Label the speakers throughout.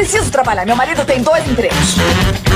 Speaker 1: preciso trabalhar. Meu marido tem dois empregos.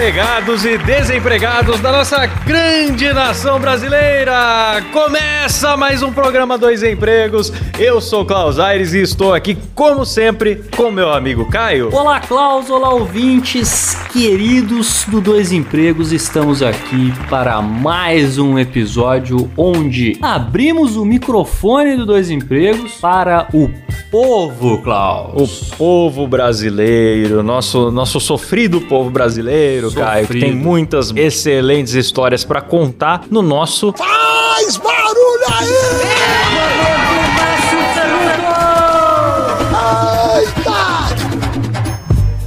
Speaker 2: Empregados e desempregados da nossa grande nação brasileira! Começa mais um programa Dois Empregos. Eu sou Klaus Aires e estou aqui, como sempre, com meu amigo Caio.
Speaker 3: Olá, Klaus, olá, ouvintes queridos do Dois Empregos. Estamos aqui para mais um episódio onde abrimos o microfone do Dois Empregos para o povo, Klaus.
Speaker 2: O povo brasileiro, nosso, nosso sofrido povo brasileiro, Caio, que tem
Speaker 3: Sofrido.
Speaker 2: muitas excelentes histórias pra contar no nosso
Speaker 4: Faz barulho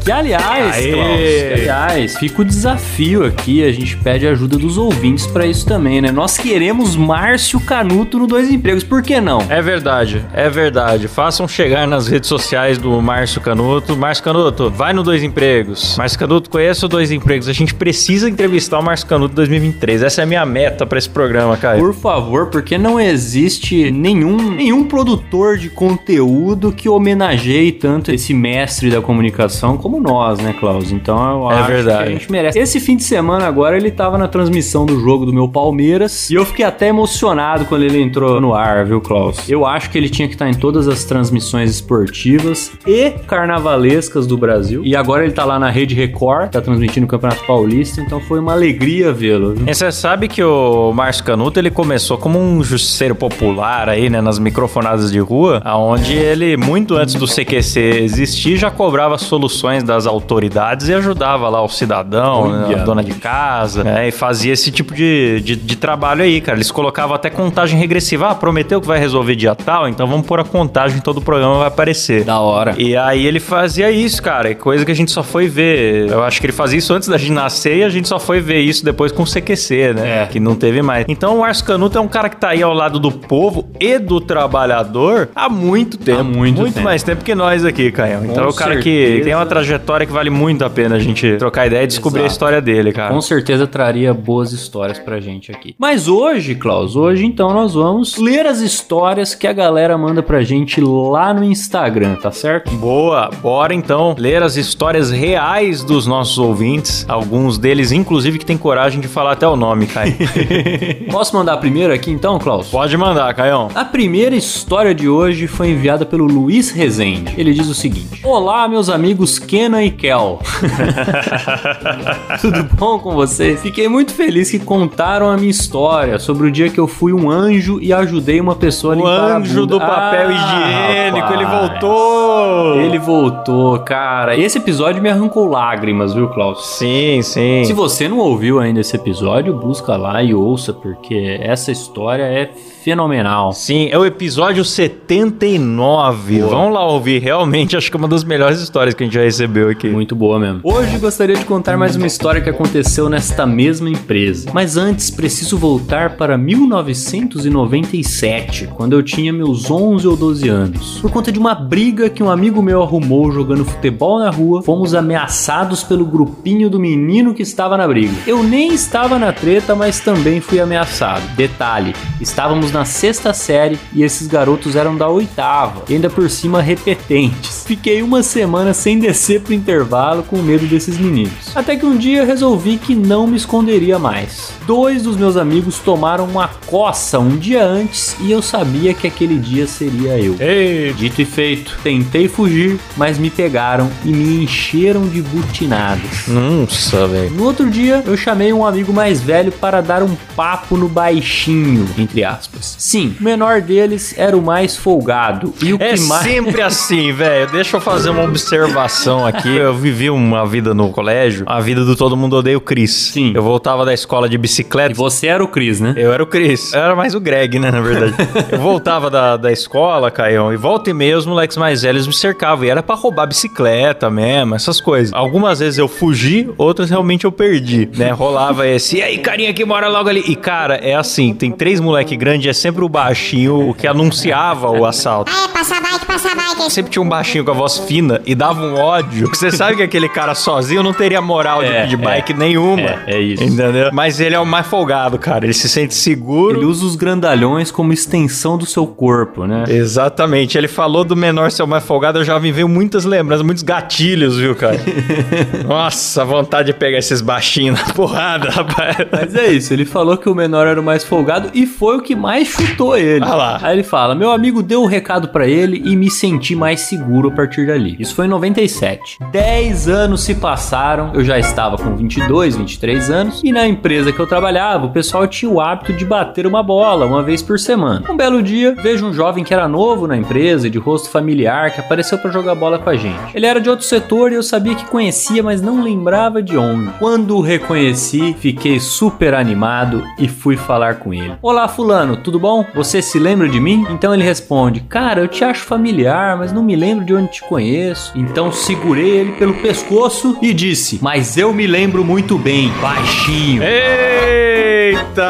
Speaker 3: Que aliás,
Speaker 2: Aê!
Speaker 3: Klaus, que, aliás, fica o desafio aqui, a gente pede ajuda dos ouvintes pra isso também, né? Nós queremos Márcio Canuto no Dois Empregos, por que não?
Speaker 2: É verdade, é verdade. Façam chegar nas redes sociais do Márcio Canuto. Márcio Canuto, vai no Dois Empregos. Márcio Canuto, conheça o Dois Empregos. A gente precisa entrevistar o Márcio Canuto 2023. Essa é a minha meta pra esse programa, Caio.
Speaker 3: Por favor, porque não existe nenhum, nenhum produtor de conteúdo que homenageie tanto esse mestre da comunicação como nós, né, Klaus? Então eu
Speaker 2: É
Speaker 3: acho
Speaker 2: verdade.
Speaker 3: que a gente merece. Esse fim de semana agora ele tava na transmissão do jogo do meu Palmeiras e eu fiquei até emocionado quando ele entrou no ar, viu, Klaus? Eu acho que ele tinha que estar em todas as transmissões esportivas e carnavalescas do Brasil. E agora ele tá lá na Rede Record, tá transmitindo o Campeonato Paulista, então foi uma alegria vê-lo.
Speaker 2: E você sabe que o Márcio Canuto ele começou como um justiceiro popular aí, né, nas microfonadas de rua, aonde ele muito antes do CQC existir já cobrava soluções das autoridades e ajudava lá o cidadão, né, a dona de casa, né, e fazia esse tipo de, de, de trabalho aí, cara. Eles colocavam até contagem regressiva, ah, prometeu que vai resolver dia tal, então vamos pôr a contagem, todo o programa vai aparecer.
Speaker 3: Da hora.
Speaker 2: E aí ele fazia isso, cara, coisa que a gente só foi ver. Eu acho que ele fazia isso antes da gente nascer e a gente só foi ver isso depois com o CQC, né?
Speaker 3: É.
Speaker 2: Que não teve mais. Então o Márcio Canuto é um cara que tá aí ao lado do povo e do trabalhador há muito tempo.
Speaker 3: muito tempo.
Speaker 2: mais tempo que nós aqui, Caio. Então é o cara que
Speaker 3: certeza.
Speaker 2: tem uma trajetória que vale muito a pena a gente trocar ideia e descobrir a
Speaker 3: Exato.
Speaker 2: história dele, cara.
Speaker 3: Com certeza traria boas histórias pra gente aqui. Mas hoje, Klaus, hoje então nós vamos ler as histórias que a galera manda pra gente lá no Instagram, tá certo?
Speaker 2: Boa, bora então ler as histórias reais dos nossos ouvintes. Alguns deles, inclusive, que tem coragem de falar até o nome, Caio.
Speaker 3: Posso mandar a primeira aqui então, Klaus?
Speaker 2: Pode mandar, Caião.
Speaker 3: A primeira história de hoje foi enviada pelo Luiz Rezende. Ele diz o seguinte: Olá, meus amigos Kenan e Kel. Tudo bom com vocês? Fiquei muito feliz que contaram a minha história sobre o dia que eu fui um anjo e ajudei uma pessoa a
Speaker 2: O
Speaker 3: limpar a
Speaker 2: anjo do papel
Speaker 3: Ah,
Speaker 2: higiênico, ele
Speaker 3: rapaz.
Speaker 2: voltou!
Speaker 3: Ele voltou, cara. Esse episódio me arrancou lágrimas, viu, Klaus?
Speaker 2: Sim, sim.
Speaker 3: Se você não ouviu ainda esse episódio, busca lá e ouça, porque essa história é fenomenal.
Speaker 2: Sim, é o episódio 79.
Speaker 3: Boa.
Speaker 2: Vamos lá ouvir. Realmente, acho que é uma das melhores histórias que a gente já recebeu aqui.
Speaker 3: Muito boa mesmo. Hoje gostaria de contar mais uma história que aconteceu nesta mesma empresa. Mas antes preciso voltar para 1997, quando eu tinha meus 11 ou 12 anos. Por conta de uma briga que um amigo meu arrumou jogando futebol na rua, fomos ameaçados pelo grupinho do menino que estava na briga. Eu nem estava na treta, mas também fui ameaçado. Detalhe, estávamos na sexta série e esses garotos eram da oitava, e ainda por cima repetentes. Fiquei uma semana sem descer pro intervalo com medo desses meninos. Até que um dia resolvi que não me esconderia mais. Dois dos meus amigos tomaram uma coça um dia antes e eu sabia que aquele dia seria eu.
Speaker 2: Ei,
Speaker 3: Dito e feito, tentei fugir, mas me pegaram e me encheram de butinadas.
Speaker 2: nossa, velho.
Speaker 3: No outro dia, eu chamei um amigo mais velho para dar um papo no baixinho, entre aspas. Sim, o menor deles era o mais folgado. E o
Speaker 2: É
Speaker 3: que mais.
Speaker 2: sempre assim, velho. Deixa eu fazer uma observação aqui. Que eu vivi uma vida no colégio, a vida do todo mundo odeia o Cris.
Speaker 3: Sim.
Speaker 2: Eu voltava da escola de
Speaker 3: E
Speaker 2: bicicleta.
Speaker 3: você era o Cris, né?
Speaker 2: Eu era o Cris. Eu era mais o Greg, né, na verdade. eu voltava da, da escola, Caião, e volta e meia os moleques mais velhos me cercavam. E era pra roubar bicicleta mesmo, essas coisas. Algumas vezes eu fugi, outras realmente eu perdi, né? Rolava esse, e aí, carinha que mora logo ali. E, cara, é assim, tem três moleque grandes, é sempre o baixinho o que anunciava o assalto.
Speaker 5: É, passa bike, passa bike.
Speaker 2: Sempre tinha um baixinho com a voz fina e dava um ódio. Você sabe que aquele cara sozinho não teria moral de
Speaker 3: É,
Speaker 2: pedir
Speaker 3: é.
Speaker 2: bike nenhuma.
Speaker 3: É, é isso.
Speaker 2: Entendeu? Mas ele é o mais folgado, cara. Ele se sente seguro.
Speaker 3: Ele usa os grandalhões como extensão do seu corpo, né?
Speaker 2: Exatamente. Ele falou do menor ser o mais folgado, eu já me veio muitas lembranças, muitos gatilhos, viu, cara? Nossa, vontade de pegar esses baixinhos na porrada, rapaz.
Speaker 3: Mas é isso, ele falou que o menor era o mais folgado e foi o que mais chutou ele.
Speaker 2: Ah lá.
Speaker 3: Aí ele fala: Meu amigo deu o recado pra ele e me senti mais seguro a partir dali. Isso foi em 97. 10 anos se passaram, eu já estava com 22, 23 anos e na empresa que eu trabalhava, o pessoal tinha o hábito de bater uma bola uma vez por semana. Um belo dia, vejo um jovem que era novo na empresa de rosto familiar que apareceu pra jogar bola com a gente. Ele era de outro setor e eu sabia que conhecia, mas não lembrava de onde. Quando o reconheci, fiquei super animado e fui falar com ele. Olá, fulano, tudo bom? Você se lembra de mim? Então ele responde: Cara, eu te acho familiar, mas não me lembro de onde te conheço. Então segurei ele pelo pescoço e disse: Mas eu me lembro muito bem, baixinho.
Speaker 2: Eita!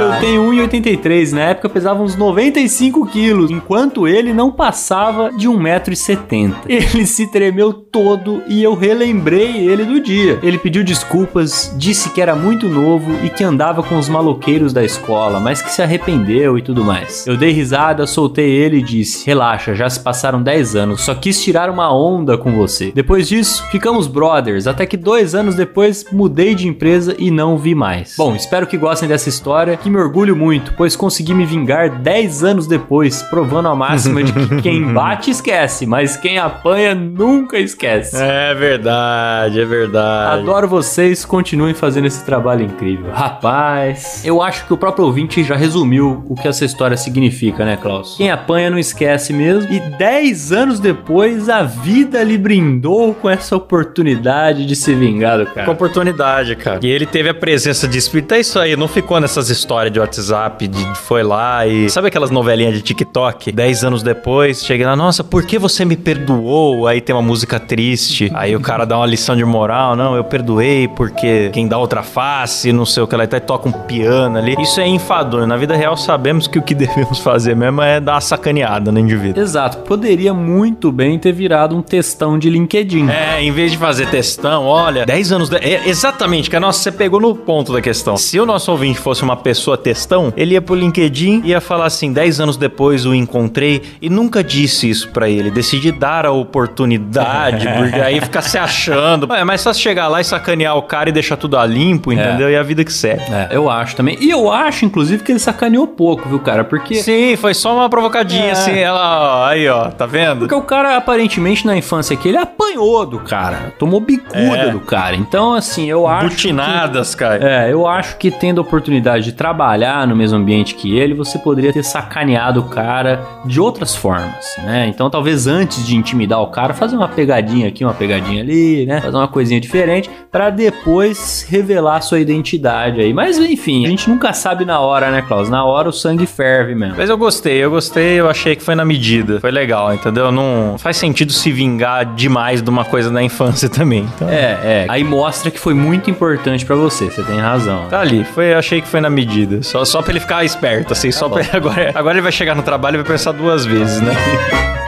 Speaker 3: Eu tenho 1,83, na época pesava uns 95 quilos, enquanto ele não passava de 1,70m. Ele se tremeu todo e eu relembrei ele do dia. Ele pediu desculpas, disse que era muito novo e que andava com os maloqueiros da escola, mas que se arrependeu e tudo mais. Eu dei risada, soltei ele e disse: Relaxa, já se passaram 10 anos, só quis tirar uma onda com você. Depois disso, ficamos brothers, até que dois anos depois mudei de empresa e não vi mais. Bom, espero que gostem dessa história, que me orgulho muito, pois consegui me vingar 10 anos depois, provando a máxima de que quem bate esquece, mas quem apanha nunca esquece.
Speaker 2: É verdade, é verdade.
Speaker 3: Adoro vocês, continuem fazendo esse trabalho incrível. Rapaz, eu acho que o próprio ouvinte já resumiu o que essa história significa, né, Klaus? Quem apanha não esquece mesmo. E 10 anos depois, a vida lhe brindou com essa oportunidade de se vingar do
Speaker 2: Com
Speaker 3: cara.
Speaker 2: oportunidade, cara. E ele teve a presença de espírito. É isso aí, não ficou nessas histórias de WhatsApp, de foi lá e. Sabe aquelas novelinhas de TikTok? Dez anos depois, chega lá, nossa, por que você me perdoou? Aí tem uma música triste. Aí o cara dá uma lição de moral. Não, eu perdoei porque quem dá outra face, não sei o que lá, e toca um piano ali. Isso é enfadonho. Na vida real, sabemos que o que devemos fazer mesmo é dar uma sacaneada no indivíduo.
Speaker 3: Exato, poderia muito bem ter virado um textão de LinkedIn.
Speaker 2: É, em vez de fazer textão, olha, 10 anos. De... É, exatamente, que nossa, você pegou no ponto da questão. Se o nosso ouvinte fosse uma pessoa textão, ele ia pro LinkedIn e ia falar assim: 10 anos depois o encontrei e nunca disse isso pra ele. Decidi dar a oportunidade, porque aí fica se achando. É mais fácil chegar lá e sacanear o cara e deixar tudo a limpo, entendeu? E a vida que segue.
Speaker 3: É, eu acho também. E eu acho, inclusive, que ele sacaneou pouco, viu, cara? Porque.
Speaker 2: Sim, foi só uma provocadinha
Speaker 3: É.
Speaker 2: assim. Ela, ó, aí, ó, tá vendo?
Speaker 3: Porque o cara, aparentemente, na infância aqui, ele apanhou do cara. Tomou bicuda
Speaker 2: É.
Speaker 3: do cara. Então, assim, eu acho.
Speaker 2: Butinadas, cara.
Speaker 3: É, eu acho que tendo a oportunidade de trabalhar no mesmo ambiente que ele, você poderia ter sacaneado o cara de outras formas, né? Então, talvez antes de intimidar o cara, fazer uma pegadinha aqui, uma pegadinha ali, né? Fazer uma coisinha diferente pra depois revelar sua identidade aí. Mas, enfim, a gente nunca sabe na hora, né, Klaus? Na hora o sangue ferve mesmo.
Speaker 2: Mas eu gostei, eu gostei, eu achei que foi na medida. Foi legal, entendeu? Não faz sentido se vingar demais de uma coisa da infância também. Então,
Speaker 3: É, é. Aí mostra que foi muito importante pra você, você tem razão.
Speaker 2: Tá ali, foi, achei que foi na medida. Só, só pra ele ficar esperto, assim, só pra agora, agora ele vai chegar no trabalho e vai pensar duas vezes, né?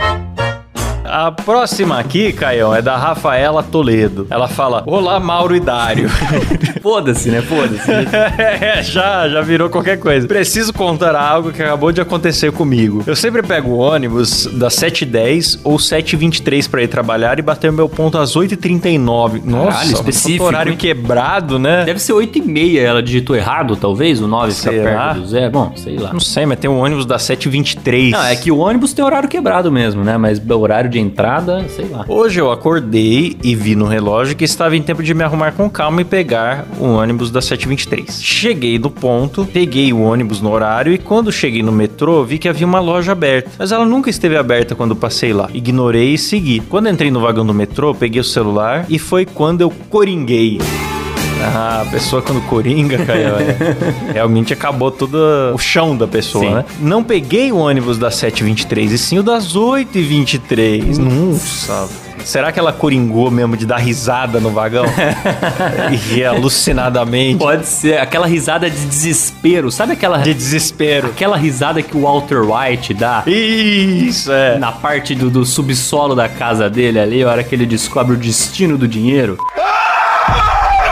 Speaker 2: A próxima aqui, Caião, é da Rafaela Toledo. Ela fala: Olá, Mauro e Dário.
Speaker 3: Foda-se, né? Foda-se.
Speaker 2: é, já, já virou qualquer coisa. Preciso contar algo que acabou de acontecer comigo. Eu sempre pego o ônibus das 7h10 ou 7h23 pra ir trabalhar e bater o meu ponto às 8h39. Nossa,
Speaker 3: Caralho, específico,
Speaker 2: horário
Speaker 3: hein?
Speaker 2: quebrado, né?
Speaker 3: Deve ser 8 e meia, ela digitou errado, talvez, o 9 fica perto do zero. Bom, sei lá.
Speaker 2: Não sei, mas tem um ônibus das 7h23.
Speaker 3: Não, é que o ônibus tem horário quebrado mesmo, né? Mas o horário de entrada, sei lá.
Speaker 2: Hoje eu acordei e vi no relógio que estava em tempo de me arrumar com calma e pegar o ônibus da 723. Cheguei no ponto, peguei o ônibus no horário e quando cheguei no metrô vi que havia uma loja aberta. Mas ela nunca esteve aberta quando passei lá. Ignorei e segui. Quando entrei no vagão do metrô, peguei o celular e foi quando eu coringuei. Ah, a pessoa quando coringa, cara, realmente acabou todo o chão da pessoa,
Speaker 3: Sim.
Speaker 2: né? Não peguei o ônibus das 7h23, e sim o das 8h23. Nossa. Será que ela coringou mesmo de dar risada no vagão? e alucinadamente.
Speaker 3: Pode ser aquela risada de desespero. Sabe aquela,
Speaker 2: De desespero.
Speaker 3: aquela risada que o Walter White dá?
Speaker 2: Isso, é.
Speaker 3: Na parte do, do subsolo da casa dele ali, a hora que ele descobre o destino do dinheiro.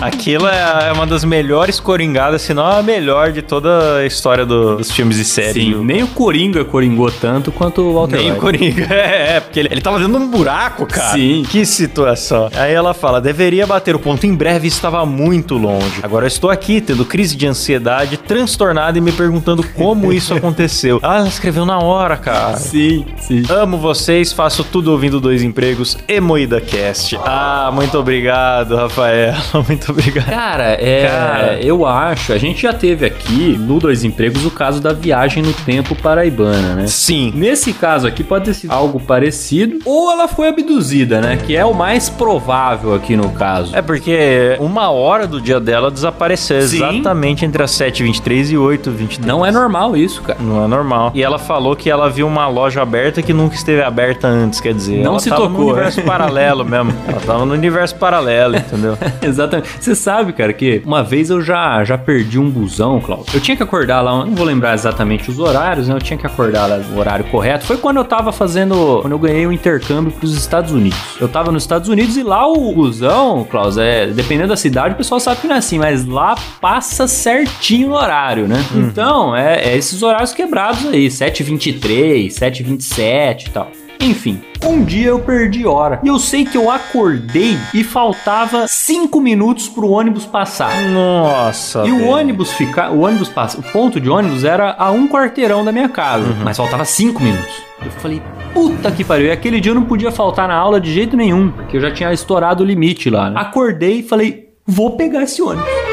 Speaker 2: Aquilo é é uma das melhores coringadas, se não a melhor de toda a história do- dos filmes e séries.
Speaker 3: Sim, nem o Coringa coringou tanto quanto o Walter
Speaker 2: Nem o. Coringa. É, é, porque ele, ele tava dentro de um buraco, cara.
Speaker 3: Sim.
Speaker 2: Que situação. Aí ela fala: deveria bater o ponto em breve estava muito longe. Agora eu estou aqui, tendo crise de ansiedade, transtornada e me perguntando como isso aconteceu. Ah, ela escreveu na hora, cara.
Speaker 3: Sim, sim.
Speaker 2: Amo vocês, faço tudo ouvindo dois empregos e Moída Cast. Ah, muito obrigado, Rafael. Muito obrigado.
Speaker 3: Cara, é,
Speaker 2: Cara.
Speaker 3: eu acho, a gente já teve aqui no Dois Empregos o caso da viagem no tempo paraibana, né?
Speaker 2: Sim.
Speaker 3: Nesse caso aqui pode ter sido algo parecido ou ela foi abduzida, né? Que é o mais provável aqui no caso.
Speaker 2: É porque uma hora do dia dela desapareceu exatamente entre as 7h23 e 8h23.
Speaker 3: Não é normal isso, cara.
Speaker 2: Não é normal. E ela falou que ela viu uma loja aberta que nunca esteve aberta antes, quer dizer.
Speaker 3: Não se tocou,
Speaker 2: no universo paralelo mesmo. Ela tava no universo paralelo, entendeu?
Speaker 3: Exatamente. Você sabe, cara, que uma vez eu já, já perdi um busão, Cláudio. Eu tinha que acordar lá, não vou lembrar exatamente os horários, né? Eu tinha que acordar lá no horário correto. Foi quando eu tava fazendo, quando eu ganhei o intercâmbio pros Estados Unidos. Eu tava nos Estados Unidos e lá o busão, Klaus, é, dependendo da cidade, o pessoal sabe que não é assim, mas lá passa certinho no horário, né? Então, é, é esses horários quebrados aí, 7h23, 7h27 e tal. Enfim, um dia eu perdi hora. E eu sei que eu acordei e faltava 5 minutos pro ônibus passar.
Speaker 2: Nossa.
Speaker 3: E o
Speaker 2: velho.
Speaker 3: ônibus ficar, o ônibus passa, o ponto de ônibus era a um quarteirão da minha casa, mas faltava cinco minutos. Eu falei, puta que pariu. E aquele dia eu não podia faltar na aula de jeito nenhum, porque eu já tinha estourado o limite lá. Né? Acordei e falei, vou pegar esse ônibus.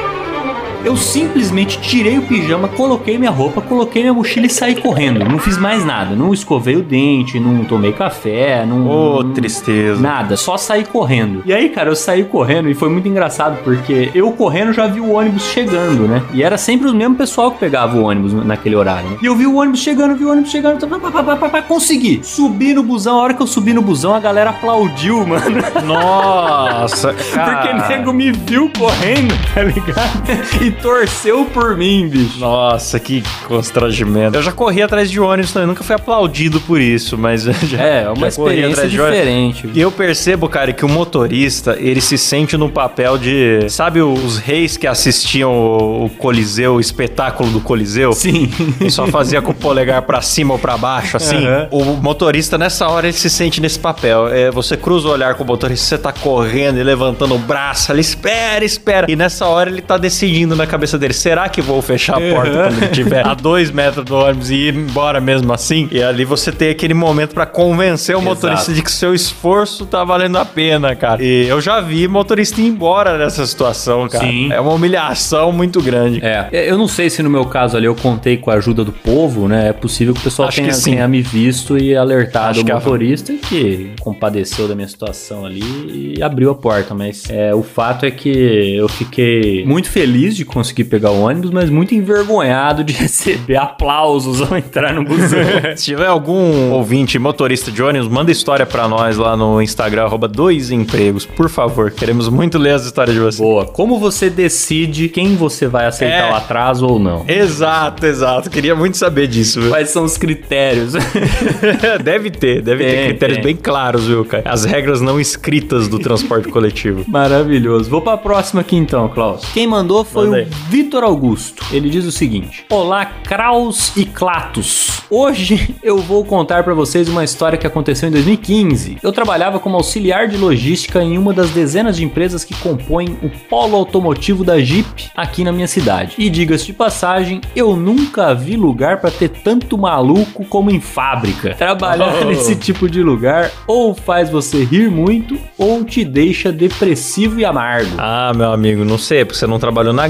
Speaker 3: Eu simplesmente tirei o pijama, coloquei minha roupa, coloquei minha mochila e saí correndo. Não fiz mais nada. Não escovei o dente, não tomei café, não.
Speaker 2: Ô,
Speaker 3: não-
Speaker 2: tristeza.
Speaker 3: Nada, só saí correndo. E aí, cara, eu saí correndo e foi muito engraçado porque eu correndo já vi o ônibus chegando, né? E era sempre o mesmo pessoal que pegava o ônibus naquele horário. né? E eu vi o ônibus chegando, vi o ônibus chegando, pá, pá, pá, consegui. Subi no busão, a hora que eu subi no busão, a galera aplaudiu, mano.
Speaker 2: Nossa, cara.
Speaker 3: Porque nego me viu correndo, tá ligado? E torceu por mim, bicho.
Speaker 2: Nossa, que constrangimento. Eu já corri atrás de ônibus também, nunca fui aplaudido por isso, mas já,
Speaker 3: É, é uma
Speaker 2: já corri
Speaker 3: experiência diferente.
Speaker 2: E eu percebo, cara, que o motorista, ele se sente no papel de. Sabe os reis que assistiam o Coliseu, o espetáculo do Coliseu?
Speaker 3: Sim.
Speaker 2: E só fazia com o polegar pra cima ou pra baixo, assim.
Speaker 3: Aham.
Speaker 2: O motorista, nessa hora, ele se sente nesse papel. É, você cruza o olhar com o motorista, você tá correndo e levantando o braço ali, espera, espera. E nessa hora ele tá decidindo na cabeça dele: será que vou fechar a porta quando ele estiver a dois metros do ônibus e ir embora mesmo assim? E ali você tem aquele momento pra convencer o motorista
Speaker 3: Exato.
Speaker 2: de que seu esforço tá valendo a pena, cara. E eu já vi motorista ir embora nessa situação, cara.
Speaker 3: Sim.
Speaker 2: É uma humilhação muito grande.
Speaker 3: É, eu não sei se no meu caso ali eu contei com a ajuda do povo, né? É possível que o pessoal tenha, tenha me visto e alertado
Speaker 2: Acho
Speaker 3: o
Speaker 2: que a-
Speaker 3: motorista que compadeceu da minha situação ali e abriu a porta. Mas é, o fato é que eu fiquei muito feliz de conseguir pegar o ônibus, mas muito envergonhado de receber aplausos ao entrar no busão.
Speaker 2: Se tiver algum ouvinte motorista de ônibus, manda história pra nós lá no Instagram, arroba dois empregos, por favor. Queremos muito ler as histórias de vocês.
Speaker 3: Boa. Como você decide quem você vai aceitar
Speaker 2: É.
Speaker 3: o atraso ou não?
Speaker 2: Exato, exato. Queria muito saber disso, viu?
Speaker 3: Quais são os critérios?
Speaker 2: deve ter, deve ter
Speaker 3: Tem,
Speaker 2: critérios
Speaker 3: tem.
Speaker 2: bem claros, viu, cara? As regras não escritas do transporte coletivo.
Speaker 3: Maravilhoso. Vou pra próxima aqui então, Klaus. Quem mandou foi
Speaker 2: Manda aí.
Speaker 3: Vitor Augusto. Ele diz o seguinte: Olá, Kraus e Clatus. Hoje eu vou contar pra vocês uma história que aconteceu em 2015. Eu trabalhava como auxiliar de logística em uma das dezenas de empresas que compõem o polo automotivo da Jeep aqui na minha cidade. E diga-se de passagem, eu nunca vi lugar pra ter tanto maluco como em fábrica. Trabalhar
Speaker 2: Oh.
Speaker 3: nesse tipo de lugar ou faz você rir muito ou te deixa depressivo e amargo.
Speaker 2: Ah, meu amigo, não sei, porque você não trabalhou na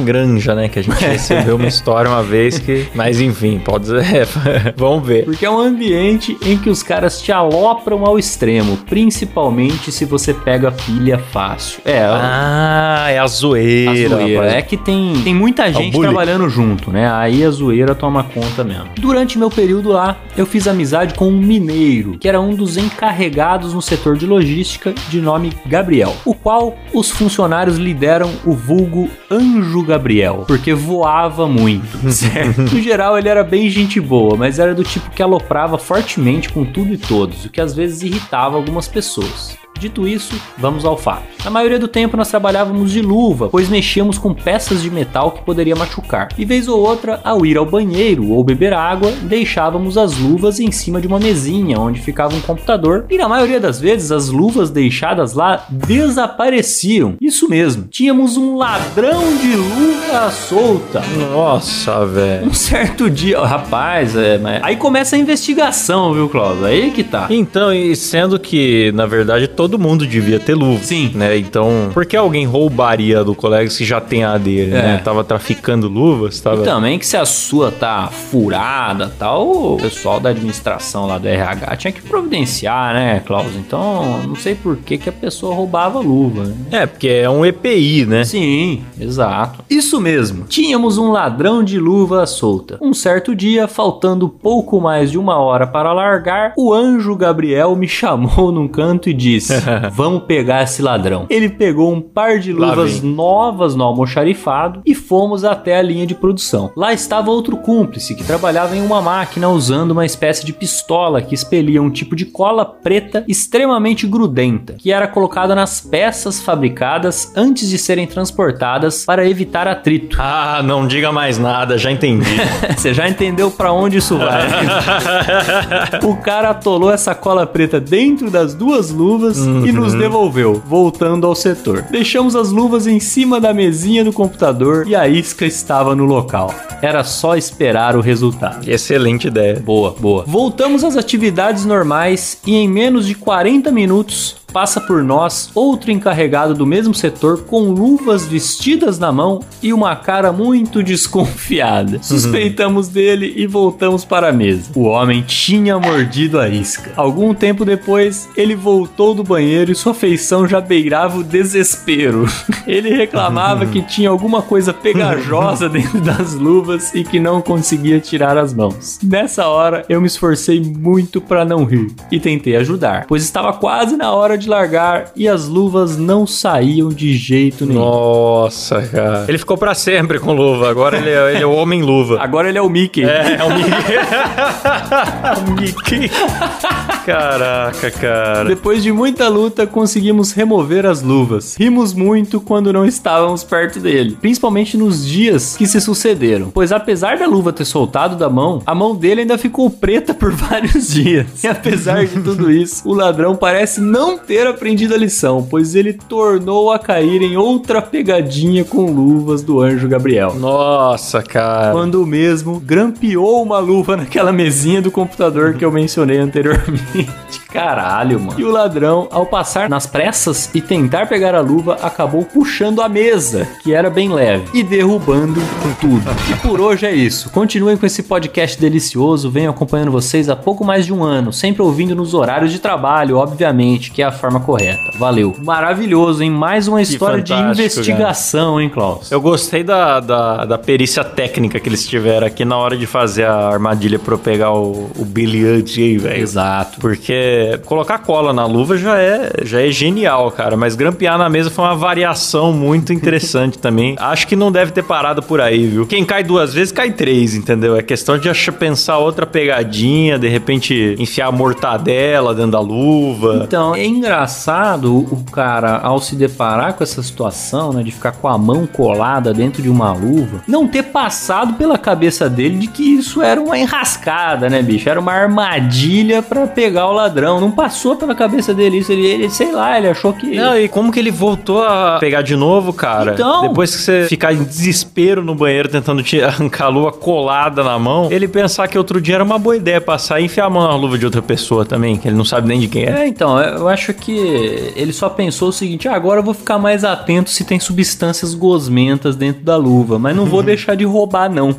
Speaker 2: né? Que a gente recebeu uma história uma vez que. Mas enfim, pode dizer. Vamos ver.
Speaker 3: Porque é um ambiente em que os caras te alopram ao extremo, principalmente se você pega pilha fácil. É,
Speaker 2: Ah, é a
Speaker 3: a
Speaker 2: zoeira.
Speaker 3: zoeira.
Speaker 2: rapaz.
Speaker 3: É que tem, tem muita gente
Speaker 2: bullying.
Speaker 3: trabalhando junto, né? Aí a zoeira toma conta mesmo. Durante meu período lá, eu fiz amizade com um mineiro, que era um dos encarregados no setor de logística, de nome Gabriel, o qual os funcionários lideram o vulgo Anjo Gabriel, porque voava muito, certo? No geral, ele era bem gente boa, mas era do tipo que aloprava fortemente com tudo e todos, o que às vezes irritava algumas pessoas. Dito isso, vamos ao fato. Na maioria do tempo nós trabalhávamos de luva, pois mexíamos com peças de metal que poderia machucar. E vez ou outra, ao ir ao banheiro ou beber água, deixávamos as luvas em cima de uma mesinha onde ficava um computador, e na maioria das vezes as luvas deixadas lá desapareciam. Isso mesmo, tínhamos um ladrão de luva solta.
Speaker 2: Nossa, velho.
Speaker 3: Um certo dia, rapaz, é, mas aí começa a investigação, viu, Cláudio? Aí que tá.
Speaker 2: Então, e sendo que, na verdade, todo mundo devia ter luva.
Speaker 3: Sim.
Speaker 2: Né? Então, por que alguém roubaria do colega se já tem a dele,
Speaker 3: É.
Speaker 2: né? Tava traficando luvas, tava...
Speaker 3: E também que se a sua tá furada tal, o pessoal da administração lá do RH tinha que providenciar, né, Klaus? Então, não sei por que, que a pessoa roubava luva, né?
Speaker 2: É, porque é um EPI, né?
Speaker 3: Sim, exato. Isso mesmo. Tínhamos um ladrão de luva solta. Um certo dia, faltando pouco mais de uma hora para largar, o anjo Gabriel me chamou num canto e disse: Vamos pegar esse ladrão. Ele pegou um par de luvas novas no almoxarifado e fomos até a linha de produção. Lá estava outro cúmplice que trabalhava em uma máquina usando uma espécie de pistola que expelia um tipo de cola preta extremamente grudenta, que era colocada nas peças fabricadas antes de serem transportadas para evitar atrito.
Speaker 2: Ah, não diga mais nada, já entendi.
Speaker 3: Você já entendeu para onde isso vai? o cara atolou essa cola preta dentro das duas luvas e nos devolveu, voltando ao setor. Deixamos as luvas em cima da mesinha do computador e a isca estava no local. Era só esperar o resultado.
Speaker 2: Excelente ideia.
Speaker 3: Boa, boa. Voltamos às atividades normais e em menos de 40 minutos passa por nós outro encarregado do mesmo setor com luvas vestidas na mão e uma cara muito desconfiada. Suspeitamos dele e voltamos para a mesa. O homem tinha mordido a isca. Algum tempo depois, ele voltou do banheiro e sua feição já beirava o desespero. Ele reclamava que tinha alguma coisa pegajosa dentro das luvas e que não conseguia tirar as mãos. Nessa hora, eu me esforcei muito para não rir e tentei ajudar, pois estava quase na hora de largar e as luvas não saíam de jeito nenhum.
Speaker 2: Nossa, cara. Ele ficou pra sempre com luva, agora ele é, ele é o homem-luva.
Speaker 3: Agora ele é o Mickey.
Speaker 2: É, é o Mickey. o Mickey. Caraca, cara.
Speaker 3: Depois de muita luta, conseguimos remover as luvas. Rimos muito quando não estávamos perto dele, principalmente nos dias que se sucederam, pois apesar da luva ter soltado da mão, a mão dele ainda ficou preta por vários dias. E apesar de tudo isso, o ladrão parece não ter aprendido a lição, pois ele tornou a cair em outra pegadinha com luvas do anjo Gabriel.
Speaker 2: Nossa, cara.
Speaker 3: Quando mesmo grampeou uma luva naquela mesinha do computador que eu mencionei anteriormente. gente. Caralho, mano. E o ladrão, ao passar nas pressas e tentar pegar a luva, acabou puxando a mesa, que era bem leve, e derrubando com tudo. E por hoje é isso. Continuem com esse podcast delicioso, venho acompanhando vocês há pouco mais de um ano, sempre ouvindo nos horários de trabalho, obviamente, que é a forma correta. Valeu. Maravilhoso, hein? Mais uma história de investigação, hein, Klaus?
Speaker 2: Eu gostei da, da, da perícia técnica que eles tiveram aqui na hora de fazer a armadilha pra eu pegar o, o Billy Hunt aí, velho.
Speaker 3: Exato.
Speaker 2: Porque colocar cola na luva já é, já é genial, cara. Mas grampear na mesa foi uma variação muito interessante também. Acho que não deve ter parado por aí, viu? Quem cai duas vezes, cai três, entendeu? É questão de pensar outra pegadinha, de repente enfiar mortadela dentro da luva.
Speaker 3: Então, é engraçado o cara, ao se deparar com essa situação, né, de ficar com a mão colada dentro de uma luva, não ter passado pela cabeça dele de que isso era uma enrascada, né, bicho? Era uma armadilha para pegar o ladrão. Não passou pela cabeça dele isso. Ele, ele, sei lá, ele achou que.
Speaker 2: Não, e como que ele voltou a pegar de novo, cara?
Speaker 3: Então.
Speaker 2: Depois que você ficar em desespero no banheiro tentando te arrancar a luva colada na mão, ele pensar que outro dia era uma boa ideia passar e enfiar a mão na luva de outra pessoa também, que ele não sabe nem de quem é.
Speaker 3: É, então, eu acho que ele só pensou o seguinte: ah, agora eu vou ficar mais atento se tem substâncias gosmentas dentro da luva, mas não vou deixar de roubar, não.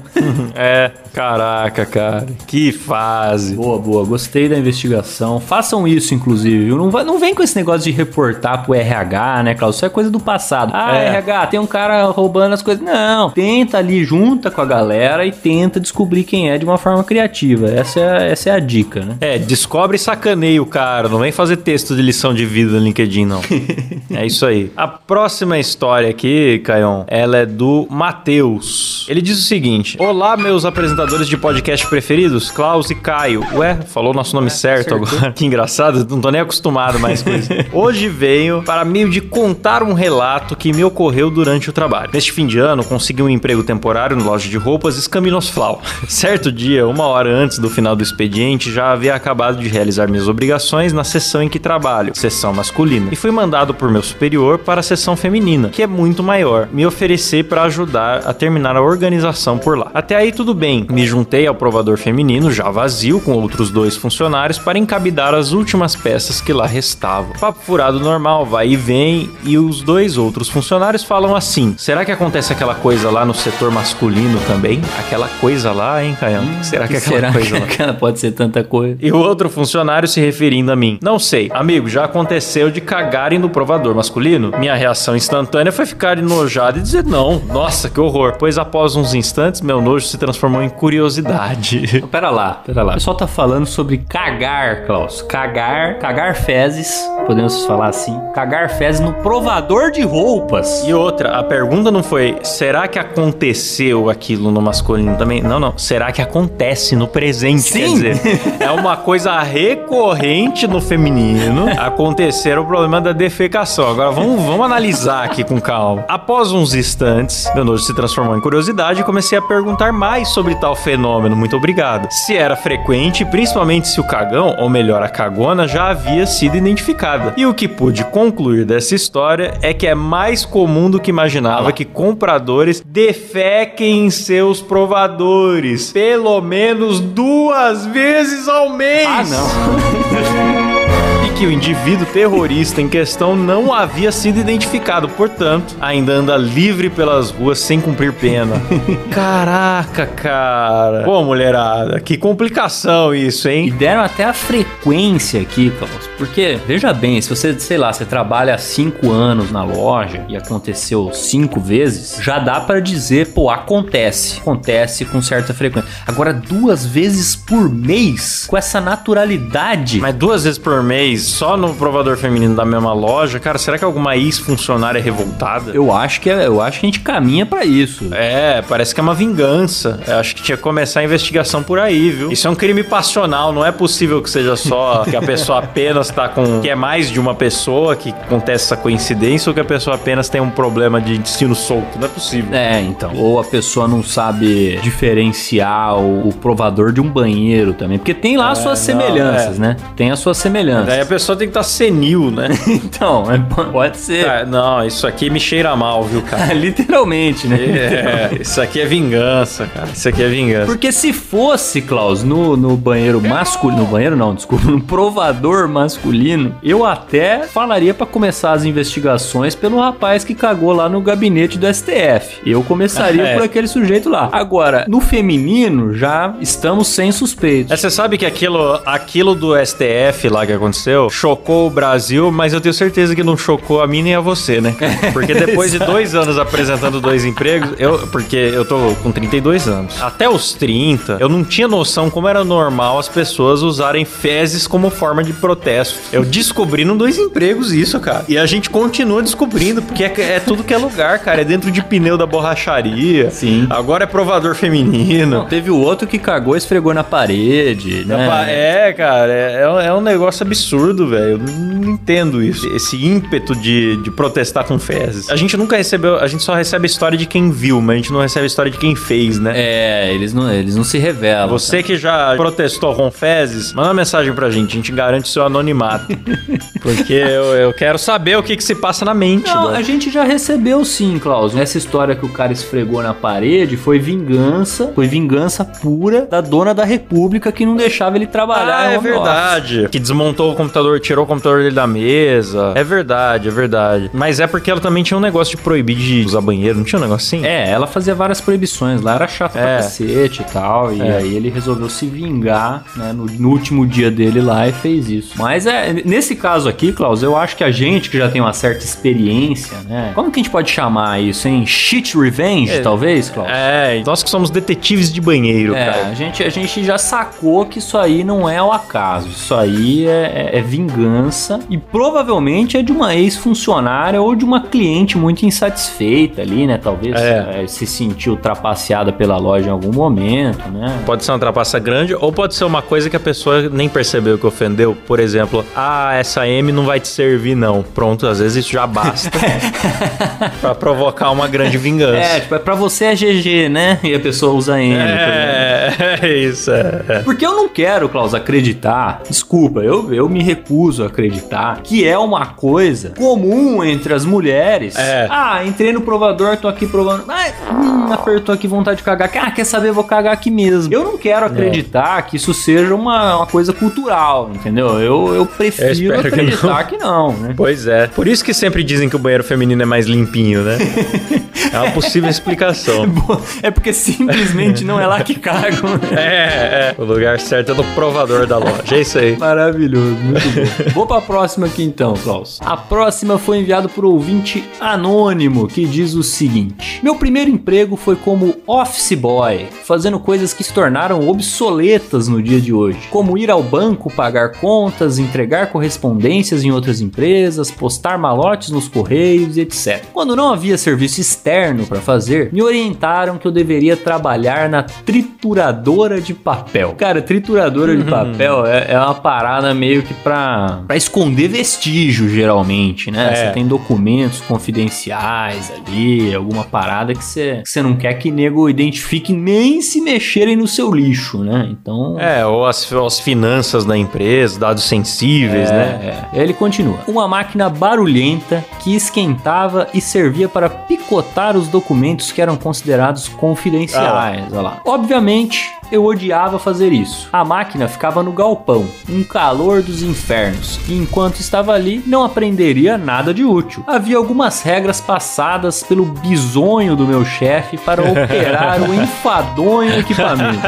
Speaker 2: É, caraca, cara. Que fase.
Speaker 3: boa, boa, gostei da investigação. Façam isso, inclusive, viu? Não, vai, não vem com esse negócio de reportar pro RH, né, Klaus? Isso é coisa do passado. Ah,
Speaker 2: É.
Speaker 3: RH, tem um cara roubando as coisas. Não, tenta ali, junta com a galera e tenta descobrir quem é de uma forma criativa. Essa é, essa é a dica, né?
Speaker 2: É, descobre e sacaneia o cara. Não vem fazer texto de lição de vida no LinkedIn, não. é isso aí. A próxima história aqui, Caion, ela é do Matheus. Ele diz o seguinte: Olá, meus apresentadores de podcast preferidos, Klaus e Caio. Ué, falou nosso nome certo agora. que engraçado, não tô nem acostumado mais com isso. Hoje venho para meio de contar um relato que me ocorreu durante o trabalho. Neste fim de ano, consegui um emprego temporário na loja de roupas Escaminosflau. Certo dia, uma hora antes do final do expediente, já havia acabado de realizar minhas obrigações na seção em que trabalho, seção masculina, e fui mandado por meu superior para a seção feminina, que é muito maior, me oferecer para ajudar a terminar a organização por lá. Até aí tudo bem, me juntei ao provador feminino já vazio com outros dois funcionários para encabidar as últimas peças que lá restavam. Papo furado normal, vai e vem, e os dois outros funcionários falam assim: será que acontece aquela coisa lá no setor masculino também? Aquela coisa lá, hein, Caião? será que é aquela
Speaker 3: Será
Speaker 2: coisa lá?
Speaker 3: que ela pode ser tanta coisa?
Speaker 2: E o outro funcionário se referindo a mim. Não sei. Amigo, já aconteceu de cagarem no provador masculino? Minha reação instantânea foi ficar enojado e dizer não. Nossa, que horror. Pois após uns instantes, meu nojo se transformou em curiosidade.
Speaker 3: Pera lá, pera lá. O pessoal tá falando sobre cagar, Klaus. Cagar, cagar fezes, podemos falar assim. Cagar fezes no provador de roupas.
Speaker 2: E outra, a pergunta não foi será que aconteceu aquilo no masculino também? Não, não. Será que acontece no presente? Quer
Speaker 3: Sim.
Speaker 2: dizer, é uma coisa recorrente no feminino acontecer o problema da defecação. Agora vamos, vamos analisar aqui com calma. Após uns instantes, meu nojo se transformou em curiosidade e comecei a perguntar mais sobre tal fenômeno. Muito obrigado. Se era frequente, principalmente se o cagão, ou melhor, a cagona, já havia sido identificada. E o que pude concluir dessa história é que é mais comum do que imaginava que compradores defequem em seus provadores pelo menos duas vezes ao mês.
Speaker 3: Ah, não.
Speaker 2: E que o indivíduo terrorista em questão não havia sido identificado, portanto, ainda anda livre pelas ruas sem cumprir pena. Caraca, cara. Pô, mulherada, que complicação isso,
Speaker 3: E
Speaker 2: hein?
Speaker 3: deram até a frequência aqui, Klaus. Porque, veja bem, se você, sei lá, você trabalha há cinco anos na loja e aconteceu cinco vezes, já dá pra dizer, pô, acontece. Acontece com certa frequência. Agora, duas vezes por mês, com essa naturalidade.
Speaker 2: Mas duas vezes por mês, só no provador feminino da mesma loja, cara, será que alguma ex-funcionária é revoltada?
Speaker 3: Eu acho que é- eu acho que a gente caminha pra isso.
Speaker 2: É, parece que é uma vingança. Eu acho que tinha que começar a investigação por aí, viu? Isso é um crime passional, não é possível que seja só que a pessoa apenas tá com. que é mais de uma pessoa que acontece essa coincidência ou que a pessoa apenas tem um problema de intestino solto. Não é possível.
Speaker 3: É, então. Ou a pessoa não sabe diferenciar o, o provador de um banheiro também. Porque tem lá as suas
Speaker 2: não,
Speaker 3: semelhanças,
Speaker 2: é.
Speaker 3: né? Tem as suas semelhanças.
Speaker 2: Daí a pessoa tem que estar senil, né?
Speaker 3: Então, é- pode ser.
Speaker 2: Cara, não, isso aqui me cheira mal, viu, cara?
Speaker 3: Literalmente, né?
Speaker 2: É, isso aqui é vingança, cara. Isso aqui é vingança.
Speaker 3: Porque se fosse, Klaus, no, no banheiro masculino. No banheiro não, desculpa, no provador masculino, eu até falaria pra começar as investigações pelo rapaz que cagou lá no gabinete do STF. Eu começaria
Speaker 2: É.
Speaker 3: por aquele sujeito lá. Agora, no feminino, já estamos sem suspeitos.
Speaker 2: É, você sabe que aquilo, aquilo do STF lá que aconteceu aconteceu chocou o Brasil, mas eu tenho certeza que não chocou a mim nem a você, né? Porque depois de dois anos apresentando dois empregos, eu, porque eu tô com 32 anos. Até os 30, eu não tinha noção como era normal as pessoas usarem fezes como forma de protesto. Eu descobri no dois empregos isso, cara. E a gente continua descobrindo, porque é, é tudo que é lugar, cara. É dentro de pneu da borracharia.
Speaker 3: Sim.
Speaker 2: Agora é provador feminino.
Speaker 3: Não, teve o outro que cagou e esfregou na parede, né?
Speaker 2: É, cara, é, é um- é um negócio absurdo, velho. Eu não entendo isso. Esse ímpeto de, de protestar com fezes. A gente nunca recebeu, a gente só recebe a história de quem viu, mas a gente não recebe a história de quem fez, né?
Speaker 3: É, eles não, eles não se revelam.
Speaker 2: Você que já protestou com fezes, manda uma mensagem pra gente, a gente garante seu anonimato. Porque eu, eu quero saber o que, que se passa na mente.
Speaker 3: Não,
Speaker 2: do-
Speaker 3: a gente já recebeu sim, Klaus. Essa história que o cara esfregou na parede foi vingança, foi vingança pura da dona da república que não deixava ele trabalhar.
Speaker 2: Ah, é
Speaker 3: home office.
Speaker 2: verdade. Que desmontou o computador, tirou o computador dele da mesa. É verdade, é verdade. Mas é porque ela também tinha um negócio de proibir de usar banheiro, não tinha um negócio assim?
Speaker 3: É, ela fazia várias proibições lá, era chato pra
Speaker 2: É.
Speaker 3: cacete e tal. E
Speaker 2: É.
Speaker 3: aí ele resolveu se vingar, né, no, no último dia dele lá e fez isso. Mas é, nesse caso aqui, Klaus, eu acho que a gente que já tem uma certa experiência, né? Como que a gente pode chamar isso, hein? Shit revenge,
Speaker 2: É.
Speaker 3: talvez, Klaus?
Speaker 2: É, nós que somos detetives de banheiro,
Speaker 3: É,
Speaker 2: cara.
Speaker 3: a gente, a gente já sacou que isso aí não é o acaso. Isso aí é, é- é vingança. E provavelmente é de uma ex-funcionária ou de uma cliente muito insatisfeita ali, né? Talvez
Speaker 2: É.
Speaker 3: é, se sentiu trapaceada pela loja em algum momento, né?
Speaker 2: Pode ser uma trapaça grande ou pode ser uma coisa que a pessoa nem percebeu que ofendeu. Por exemplo, ah, essa M não vai te servir, não. Pronto, às vezes isso já basta pra provocar uma grande vingança.
Speaker 3: É, tipo, é pra você é GG, né? E a pessoa usa M. tá?
Speaker 2: É, é isso. É, é.
Speaker 3: Porque eu não quero, Klaus, acreditar. Desculpa, eu, eu me recuso a acreditar que é uma coisa comum entre as mulheres.
Speaker 2: É.
Speaker 3: Ah, entrei no provador, tô aqui provando. Ai, hum, apertou aqui vontade de cagar. Ah, quer saber? Vou cagar aqui mesmo. Eu não quero acreditar que isso seja uma, uma coisa cultural, entendeu? Eu, eu prefiro
Speaker 2: espero que
Speaker 3: acreditar que não, né?
Speaker 2: Pois é. Por isso que sempre dizem que o banheiro feminino é mais limpinho, né? é uma possível explicação.
Speaker 3: É porque simplesmente não é lá que cagam.
Speaker 2: É, é. O lugar certo é no provador da loja. É isso aí.
Speaker 3: Maravilhoso, muito bom. Vou pra próxima aqui então, Klaus. A próxima foi enviada por ouvinte anônimo que diz o seguinte: Meu primeiro emprego foi como office boy, fazendo coisas que se tornaram obsoletas no dia de hoje, como ir ao banco pagar contas, entregar correspondências em outras empresas, postar malotes nos correios e etc. Quando não havia serviço externo para fazer, me orientaram que eu deveria trabalhar na trituradora de papel. Cara, trituradora de papel é, é uma parada meio que pra, pra esconder vestígio, geralmente, né?
Speaker 2: É.
Speaker 3: Você tem documentos confidenciais ali, alguma parada que você que você não quer que nego identifique nem se mexerem no seu lixo, né? Então.
Speaker 2: É, ou as, as finanças da empresa, dados sensíveis, né?
Speaker 3: É. Ele continua. Uma máquina barulhenta que esquentava e servia para picotar os documentos que eram considerados confidenciais. Olha lá. Obviamente, eu odiava fazer isso. A máquina ficava no galpão, um calor dos infernos, e enquanto estava ali, não aprenderia nada de útil. Havia algumas regras passadas pelo bisonho do meu chefe para operar o enfadonho equipamento.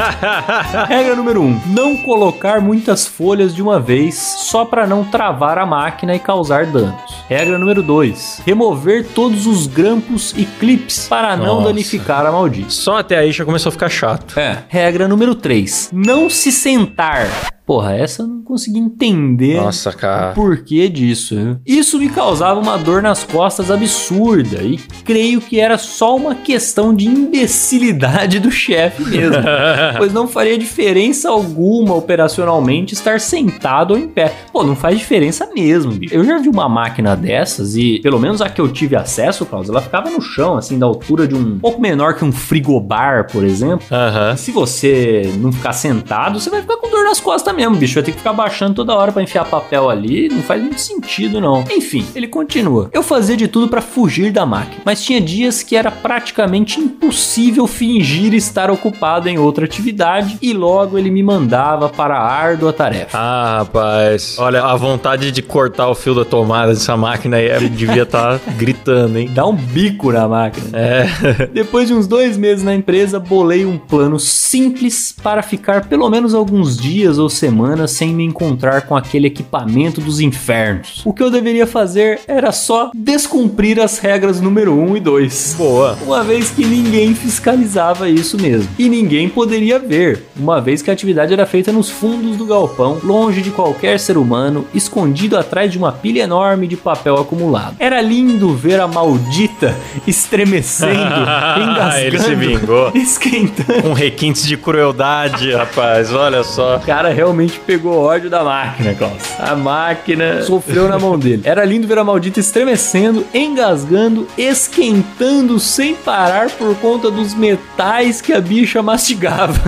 Speaker 3: Regra número 1: um, não colocar muitas folhas de uma vez só para não travar a máquina e causar danos. Regra número 2: remover todos os grampos e clips para não
Speaker 2: Nossa.
Speaker 3: danificar a maldita.
Speaker 2: Só até aí já começou a ficar chato.
Speaker 3: É. Regra número 3: não se sentar. Porra, essa eu não consegui entender.
Speaker 2: Nossa, cara.
Speaker 3: O porquê disso? né? Isso me causava uma dor nas costas absurda e creio que era só uma questão de imbecilidade do chefe mesmo, pois não faria diferença alguma operacionalmente estar sentado ou em pé. Pô, não faz diferença mesmo, bicho. Eu já vi uma máquina dessas e, pelo menos a que eu tive acesso, Klaus, ela ficava no chão, assim, da altura de um pouco menor que um frigobar, por exemplo.
Speaker 2: Aham.
Speaker 3: Se você não ficar sentado, você vai ficar com dor nas costas mesmo, bicho. Vai ter que ficar baixando toda hora pra enfiar papel ali. Não faz muito sentido, não. Enfim, ele continua. Eu fazia de tudo pra fugir da máquina, mas tinha dias que era praticamente impossível fingir estar ocupado em outra atividade e logo ele me mandava para a árdua tarefa.
Speaker 2: Ah, rapaz. Olha, a vontade de cortar o fio da tomada dessa máquina aí devia estar gritando, hein?
Speaker 3: Dá um bico na máquina.
Speaker 2: É.
Speaker 3: Depois de uns dois meses na empresa, bolei um plano simples para ficar pelo menos alguns dias ou semanas semanas sem me encontrar com aquele equipamento dos infernos. O que eu deveria fazer era só descumprir as regras número 1 um e 2.
Speaker 2: Boa.
Speaker 3: Uma vez que ninguém fiscalizava isso mesmo. E ninguém poderia ver, uma vez que a atividade era feita nos fundos do galpão, longe de qualquer ser humano, escondido atrás de uma pilha enorme de papel acumulado. Era lindo ver a maldita estremecendo, engasgando,
Speaker 2: Ele se vingou.
Speaker 3: esquentando.
Speaker 2: Com requintes de crueldade, rapaz. Olha só.
Speaker 3: Cara realmente pegou ódio da máquina, Klaus. A máquina sofreu na mão dele. Era lindo ver a maldita estremecendo, engasgando, esquentando sem parar por conta dos metais que a bicha mastigava.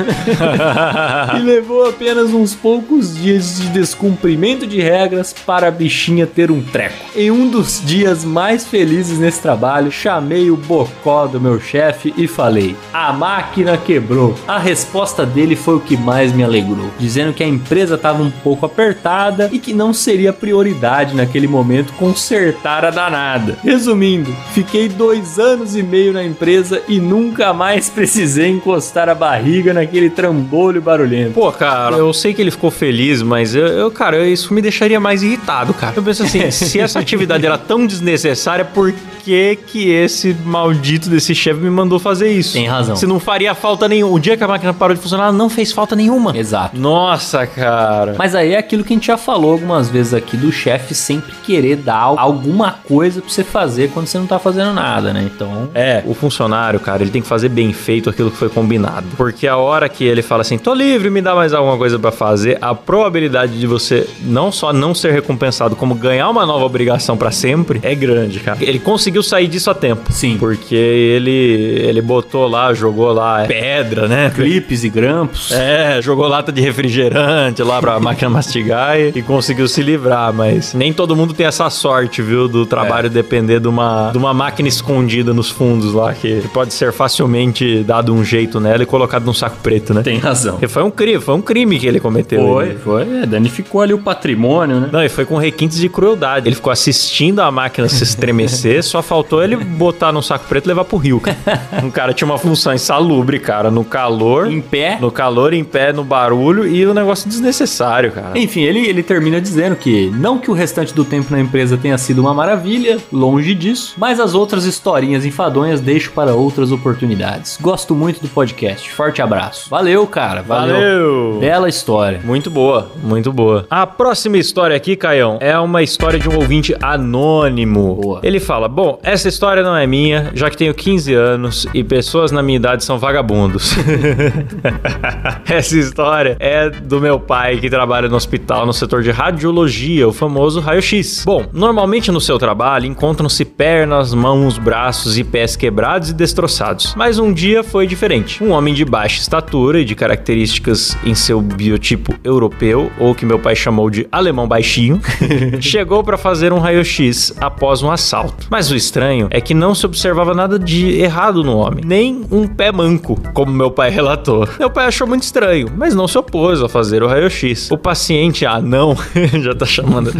Speaker 3: e levou apenas uns poucos dias de descumprimento de regras para a bichinha ter um treco. Em um dos dias mais felizes nesse trabalho, chamei o bocó do meu chefe e falei: A máquina quebrou. A resposta dele foi o que mais me alegrou, dizendo que a empresa estava um pouco apertada e que não seria prioridade naquele momento consertar a danada. Resumindo, fiquei dois anos e meio na empresa e nunca mais precisei encostar a barriga naquele trambolho barulhento.
Speaker 2: Pô, cara, eu sei que ele ficou feliz, mas eu, eu, cara, isso me deixaria mais irritado, cara. Eu penso assim, se essa atividade era tão desnecessária, por que que esse maldito desse chefe me mandou fazer isso?
Speaker 3: Tem razão.
Speaker 2: Se não faria falta nenhuma. O dia que a máquina parou de funcionar, não fez falta nenhuma.
Speaker 3: Exato.
Speaker 2: Nossa, cara.
Speaker 3: Mas aí é aquilo que a gente já falou algumas vezes aqui do chefe sempre querer dar alguma coisa pra você fazer quando você não tá fazendo nada, né? Então.
Speaker 2: É, o funcionário, cara, ele tem que fazer bem feito aquilo que foi combinado. Porque a hora que ele fala assim, tô livre, me dá mais alguma coisa pra fazer, a probabilidade de você não só não ser recompensado, como ganhar uma nova obrigação pra sempre é grande, cara. Ele conseguiu sair disso a tempo.
Speaker 3: Sim.
Speaker 2: Porque ele, ele botou lá, jogou lá pedra, né?
Speaker 3: Clipes e grampos.
Speaker 2: É, jogou lata de refrigerante lá pra máquina mastigar e, e conseguiu se livrar, mas nem todo mundo tem essa sorte, viu? Do trabalho depender de uma, de uma máquina escondida nos fundos lá, que pode ser facilmente dado um jeito nela e colocado num saco preto, né?
Speaker 3: Tem razão.
Speaker 2: Porque foi um crime, foi um crime que ele cometeu.
Speaker 3: Foi,
Speaker 2: Ele-
Speaker 3: foi. É, danificou ali o patrimônio, né?
Speaker 2: Não, e foi com requintes de crueldade. Ele ficou assistindo a máquina se estremecer, só faltou ele botar num saco preto e levar pro rio. cara. Um cara tinha uma função insalubre, cara, no calor.
Speaker 3: Em pé.
Speaker 2: No calor, em pé, no barulho e o negócio desnecessário, cara.
Speaker 3: Enfim, ele, ele termina dizendo que não que o restante do tempo na empresa tenha sido uma maravilha, longe disso, mas as outras historinhas enfadonhas deixo para outras oportunidades. Gosto muito do podcast. Forte abraço. Valeu, cara. Valeu.
Speaker 2: Valeu!
Speaker 3: Bela história.
Speaker 2: Muito boa, muito boa. A próxima história aqui, Caião, é uma história de um ouvinte anônimo.
Speaker 3: Boa.
Speaker 2: Ele fala: Bom, essa história não é minha, já que tenho 15 anos e pessoas na minha idade são vagabundos. essa história é do meu pai que trabalha no hospital no setor de radiologia, o famoso raio-x. Bom, normalmente no seu trabalho encontram-se pernas, mãos, braços e pés quebrados e destroçados. Mas um dia foi diferente. Um homem de baixa estatura e de características em seu biotipo europeu, ou que meu pai chamou de alemão baixinho, chegou para fazer um raio-x após um assalto. Mas o estranho é que não se observava nada de errado no homem, nem um pé manco, como meu pai relatou. Meu pai achou muito estranho, mas não se opôs a fazer o raio-x. O paciente anão, já tá chamando,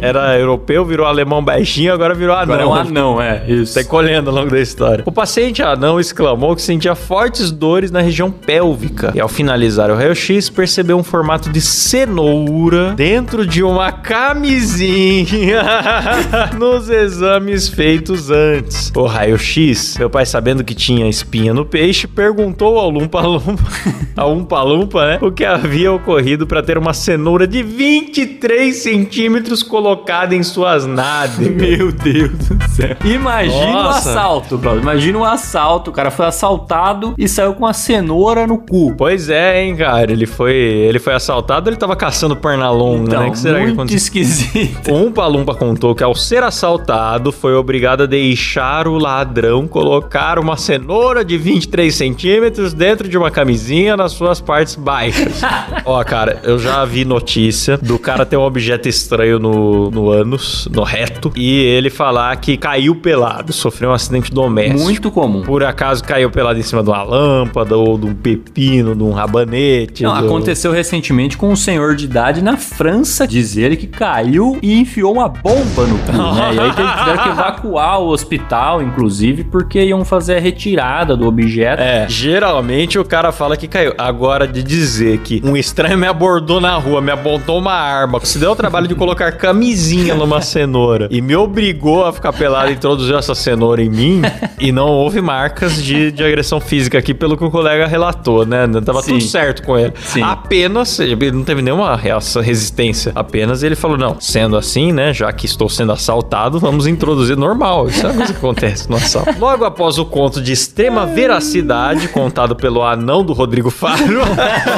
Speaker 2: era europeu, virou alemão baixinho, agora virou anão.
Speaker 3: Agora é um anão, é. Isso.
Speaker 2: Tá colhendo ao longo da história. O paciente anão exclamou que sentia fortes dores na região pélvica. E ao finalizar o raio-x, percebeu um formato de cenoura dentro de uma camisinha nos exames feitos antes. O raio-x, meu pai sabendo que tinha espinha no peixe, perguntou ao lumpa-lumpa, ao umpa-lumpa, né, o que havia ocorrido para ter uma cenoura de 23 centímetros colocada em suas nádegas.
Speaker 3: Meu Deus do céu. Imagina o
Speaker 2: Nossa.
Speaker 3: assalto, Claudio. Imagina o assalto. O cara foi assaltado e saiu com uma cenoura no cu.
Speaker 2: Pois é, hein, cara. Ele foi, ele foi assaltado, ele tava caçando perna longa,
Speaker 3: Então,
Speaker 2: né? que será que
Speaker 3: muito
Speaker 2: aconteceu?
Speaker 3: esquisito.
Speaker 2: O Umpa Lumpa contou que ao ser assaltado foi obrigado a deixar o ladrão colocar uma cenoura de 23 centímetros dentro de uma camisinha nas suas partes baixas. Ó, cara, eu já vi notícia do cara ter um objeto estranho no, no ânus, no reto, e ele falar que caiu pelado, sofreu um acidente doméstico.
Speaker 3: Muito comum.
Speaker 2: Por acaso caiu pelado em cima de uma lâmpada ou de um pepino, de um rabanete.
Speaker 3: Não,
Speaker 2: do-
Speaker 3: aconteceu recentemente com um senhor de idade na França, diz ele, que caiu e enfiou uma bomba no cu, né? E aí tiveram que evacuar o hospital, inclusive, porque iam fazer a retirada do objeto.
Speaker 2: É, geralmente o cara fala que caiu. Agora, de dizer que um estranho me abordou na rua, me apontou uma arma, se deu o trabalho de colocar camisinha numa cenoura e me obrigou a ficar pelado e introduziu essa cenoura em mim, e não houve marcas de, de agressão física aqui, pelo que o colega relatou, né? Tava
Speaker 3: Sim.
Speaker 2: tudo certo com ele.
Speaker 3: Sim.
Speaker 2: Apenas, ele não teve nenhuma reação, resistência. Apenas ele falou: não, sendo assim, né? Já que estou sendo assaltado, vamos introduzir normal. Isso é uma coisa que acontece no assalto. Logo após o conto de extrema veracidade, contado pelo anão do Rodrigo Faro,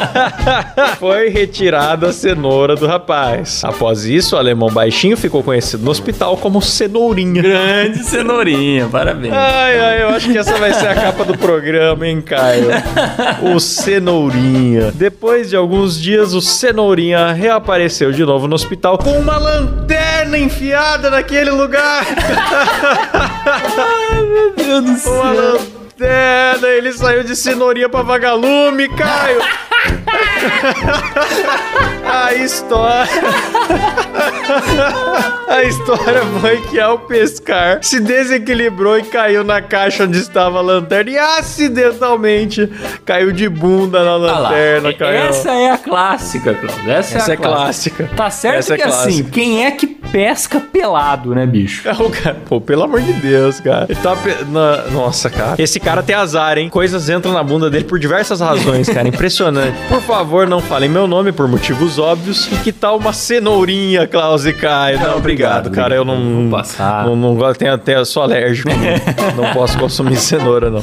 Speaker 2: foi retirada a cenoura do rapaz. Após isso, o alemão baixinho ficou conhecido no hospital como Cenourinha.
Speaker 3: Grande cenourinha, parabéns.
Speaker 2: Ai, ai, eu acho que essa vai ser a capa do programa, hein, Caio? O Cenourinha. Depois de alguns dias, o Cenourinha reapareceu de novo no hospital com uma lanterna enfiada naquele lugar.
Speaker 3: Meu Deus do
Speaker 2: Uma
Speaker 3: céu.
Speaker 2: lanterna. Ele saiu de cenourinha pra vagalume, Caio. A história. A história foi que ao pescar se desequilibrou e caiu na caixa onde estava a lanterna e acidentalmente caiu de bunda na
Speaker 3: Ah
Speaker 2: lanterna, Caio.
Speaker 3: Essa é a clássica, Cláudio. Essa,
Speaker 2: Essa
Speaker 3: é
Speaker 2: é
Speaker 3: a clássica.
Speaker 2: clássica.
Speaker 3: Tá certo
Speaker 2: Essa é
Speaker 3: que assim,
Speaker 2: clássica.
Speaker 3: quem é que pesca pelado, né, bicho?
Speaker 2: É o cara, pô, pelo amor de Deus, cara. Ele tá pe- na- Nossa, cara. Esse cara tem azar, hein? Coisas entram na bunda dele por diversas razões, cara. Impressionante. Por favor, não falem meu nome por motivos óbvios. E que tal uma cenourinha, Klaus e Caio? Não, obrigado, cara. Eu não.
Speaker 3: Vou passar.
Speaker 2: Não, não gosto, tenho até, sou alérgico. não posso consumir cenoura, não.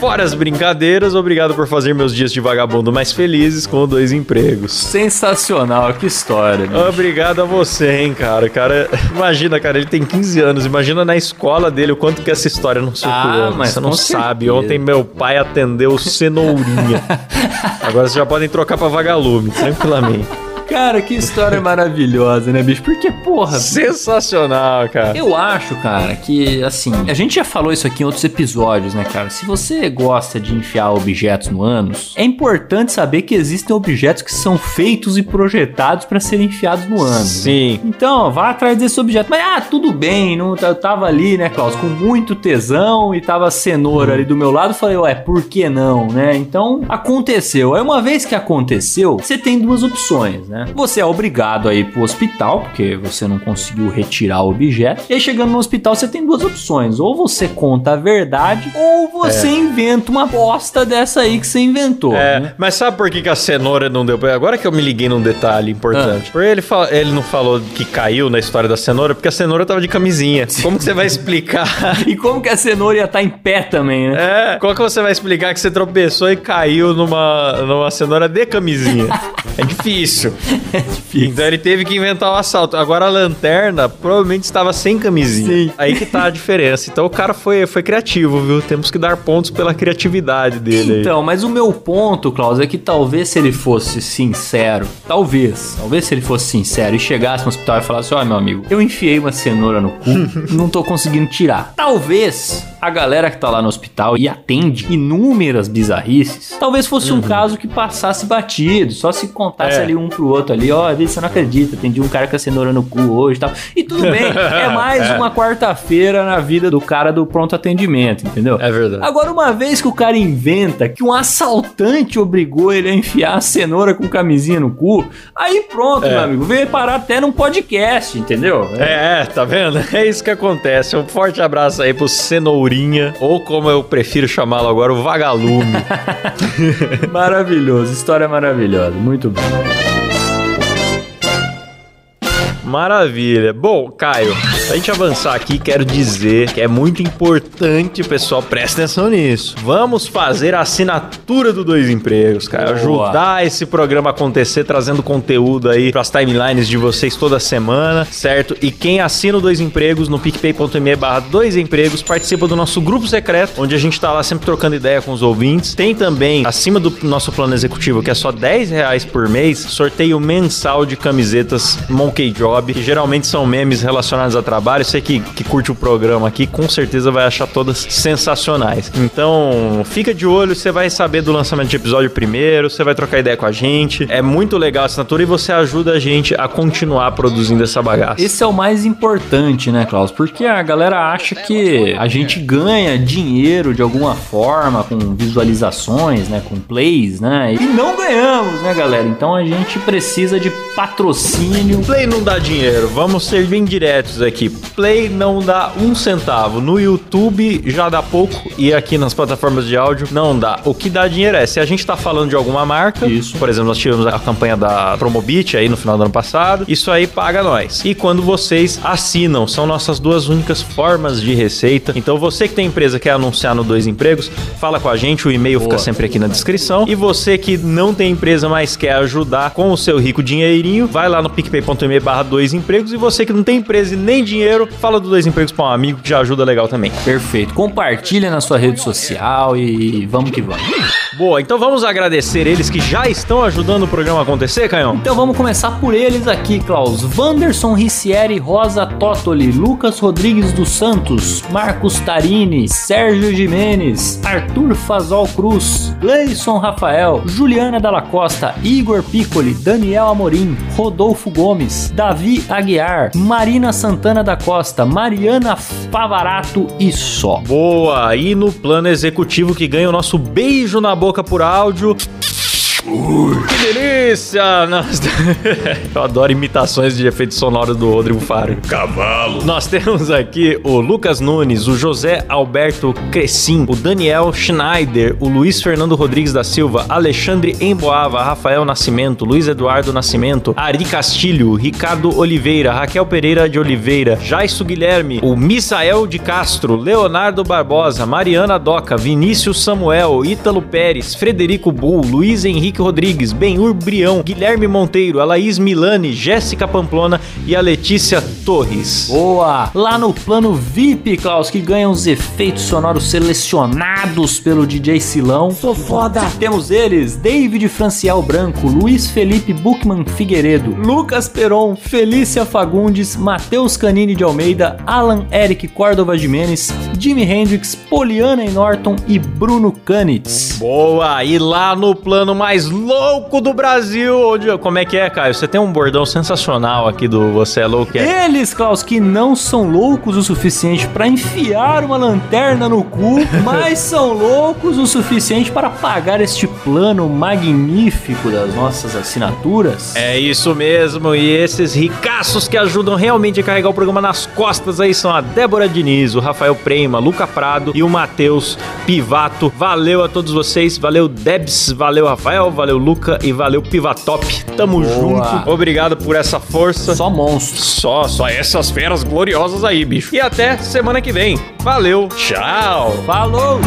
Speaker 2: Fora as brincadeiras, obrigado por fazer meus dias de vagabundo mais felizes com dois empregos.
Speaker 3: Sensacional, que história. bicho.
Speaker 2: Obrigado a você, hein, cara. Cara, imagina, cara, ele tem 15 anos. Imagina na escola dele o quanto que essa história não circulou.
Speaker 3: Ah, mas
Speaker 2: você não
Speaker 3: com
Speaker 2: sabe.
Speaker 3: certeza.
Speaker 2: Ontem meu pai atendeu cenourinha. Agora vocês já podem trocar pra vagalume, tranquilamente.
Speaker 3: Cara, que história maravilhosa, né, bicho? Porque, porra,
Speaker 2: Sensacional, cara.
Speaker 3: Eu acho, cara, que assim, a gente já falou isso aqui em outros episódios, né, cara? Se você gosta de enfiar objetos no ânus, é importante saber que existem objetos que são feitos e projetados para serem enfiados no ânus. né?
Speaker 2: Sim.
Speaker 3: Então, vá atrás desse objeto. Mas, ah, tudo bem, não, eu tava ali, né, Klaus, com muito tesão e tava a cenoura ali do meu lado. Falei, ué, por que não, né? Então, aconteceu. Aí, uma vez que aconteceu, você tem duas opções, né? Você é obrigado a ir pro hospital, porque você não conseguiu retirar o objeto. E aí, chegando no hospital, você tem duas opções. Ou você conta a verdade, ou você inventa uma bosta dessa aí que você inventou,
Speaker 2: É,
Speaker 3: né?
Speaker 2: mas sabe por que, que a cenoura não deu pra Agora que eu me liguei num detalhe importante.
Speaker 3: Ah.
Speaker 2: Porque ele, ele não falou que caiu na história da cenoura, porque a cenoura tava de camisinha. Como que você vai explicar?
Speaker 3: E como que a cenoura ia estar em pé também, né?
Speaker 2: É, como que você vai explicar que você tropeçou e caiu numa, numa cenoura de camisinha? É difícil.
Speaker 3: É difícil.
Speaker 2: Então ele teve que inventar o assalto. Agora a lanterna provavelmente estava sem camisinha.
Speaker 3: Sim.
Speaker 2: Aí que tá a diferença. Então o cara foi, foi criativo, viu? Temos que dar pontos pela criatividade dele. aí.
Speaker 3: Então, mas o meu ponto, Klaus, é que talvez se ele fosse sincero, talvez, talvez se ele fosse sincero e chegasse no hospital e falasse, ó, meu amigo, eu enfiei uma cenoura no cu, não tô conseguindo tirar. Talvez a galera que tá lá no hospital e atende inúmeras bizarrices, talvez fosse um caso que passasse batido, só se contasse
Speaker 2: É.
Speaker 3: ali um pro outro ali, ó, você não acredita, atendi um cara com a cenoura no cu hoje e tal. E tudo bem, é mais uma quarta-feira na vida do cara do pronto atendimento, entendeu?
Speaker 2: É verdade.
Speaker 3: Agora, uma vez que o cara inventa que um assaltante obrigou ele a enfiar a cenoura com camisinha no cu, aí pronto,
Speaker 2: É.
Speaker 3: meu amigo, veio parar até num podcast, entendeu?
Speaker 2: É, é, tá vendo? É isso que acontece. Um forte abraço aí pro Cenourinha, ou como eu prefiro chamá-lo agora, o Vagalume.
Speaker 3: Maravilhoso, história maravilhosa, muito bom.
Speaker 2: Maravilha. Bom, Caio, pra gente avançar aqui, quero dizer que é muito importante, pessoal, presta atenção nisso. Vamos fazer a assinatura do Dois Empregos, cara.
Speaker 3: Boa.
Speaker 2: Ajudar esse programa a acontecer, trazendo conteúdo aí pras timelines de vocês toda semana, certo? E quem assina o Dois Empregos no picpay.me barra Dois Empregos participa do nosso grupo secreto, onde a gente tá lá sempre trocando ideia com os ouvintes. Tem também, acima do nosso plano executivo, que é só 10 reais por mês, sorteio mensal de camisetas Monkey job, que geralmente são memes relacionados a trabalho. Você que, que curte o programa aqui, com certeza vai achar todas sensacionais. Então, fica de olho, você vai saber do lançamento de episódio primeiro, você vai trocar ideia com a gente. É muito legal a assinatura e você ajuda a gente a continuar produzindo essa bagaça.
Speaker 3: Esse é o mais importante, né, Klaus? Porque a galera acha que a gente ganha dinheiro de alguma forma com visualizações, né, com plays, né? E não ganhamos, né, galera? Então a gente precisa de patrocínio.
Speaker 2: Play não dá dinheiro, vamos ser bem diretos aqui. Play não dá um centavo. No YouTube já dá pouco e aqui nas plataformas de áudio não dá. O que dá dinheiro é se a gente tá falando de alguma marca.
Speaker 3: Isso.
Speaker 2: Por exemplo, nós tivemos a campanha da Promobit aí no final do ano passado. Isso aí paga nós. E quando vocês assinam, são nossas duas únicas formas de receita. Então você que tem empresa que quer anunciar no Dois Empregos, fala com a gente, o e-mail fica sempre aqui na descrição. E você que não tem empresa, mas quer ajudar com o seu rico dinheirinho, vai lá no picpay.me barra dois empregos. E você que não tem empresa e nem dinheiro, fala do Dois Empregos pra um amigo que já ajuda legal também.
Speaker 3: Perfeito. Compartilha na sua rede social e vamos que vamos.
Speaker 2: Boa, então vamos agradecer eles que já estão ajudando o programa a acontecer, Canhão?
Speaker 3: Então vamos começar por eles aqui, Klaus. Wanderson Ricieri Rosa Tottoli, Lucas Rodrigues dos Santos, Marcos Tarini, Sérgio Jimenez, Arthur Fazol Cruz, Gleison Rafael, Juliana Dalla Costa, Igor Piccoli, Daniel Amorim, Rodolfo Gomes, Davi Aguiar, Marina Santana da Costa, Mariana Favarato e só.
Speaker 2: Boa, e no plano executivo que ganha o nosso beijo na boca por áudio. Que delícia! Nós... Eu adoro imitações de efeitos sonoros do Rodrigo Faro.
Speaker 4: Cavalo.
Speaker 2: Nós temos aqui o Lucas Nunes, o José Alberto Crescim, o Daniel Schneider, o Luiz Fernando Rodrigues da Silva, Alexandre Emboava, Rafael Nascimento, Luiz Eduardo Nascimento, Ari Castilho, Ricardo Oliveira, Raquel Pereira de Oliveira, Jaisso Guilherme, o Misael de Castro, Leonardo Barbosa, Mariana Doca, Vinícius Samuel, Ítalo Pérez, Frederico Bull, Luiz Henrique Rodrigues, Benhur Brião, Guilherme Monteiro, a Laís Milani, Jéssica Pamplona e a Letícia Torres.
Speaker 3: Boa! Lá no plano VIP, Klaus, que ganha os efeitos sonoros selecionados pelo DJ Silão.
Speaker 4: Sou foda.
Speaker 3: Temos eles: David Franciel Branco, Luiz Felipe Buchmann Figueiredo, Lucas Peron, Felícia Fagundes, Matheus Canini de Almeida, Alan Eric Córdova Jimenez, Jimi Hendrix, Poliana e Norton e Bruno Canitz.
Speaker 2: Boa! E lá no plano mais louco do Brasil, onde, como é que é, Caio? Você tem um bordão sensacional aqui do Você é Louco. É?
Speaker 3: Eles, Klaus, que não são loucos o suficiente para enfiar uma lanterna no cu, mas são loucos o suficiente para pagar este plano magnífico das nossas assinaturas.
Speaker 2: É isso mesmo, e esses ricaços que ajudam realmente a carregar o programa nas costas aí são a Débora Diniz, o Rafael Prema, Luca Prado e o Matheus Pivato. Valeu a todos vocês, valeu Debs, valeu Rafael, valeu Luca e valeu Pivatop. Tamo
Speaker 3: Boa.
Speaker 2: junto. Obrigado por essa força.
Speaker 3: Só monstros.
Speaker 2: Só, só essas feras gloriosas aí, bicho. E até semana que vem. Valeu, tchau.
Speaker 3: Falou!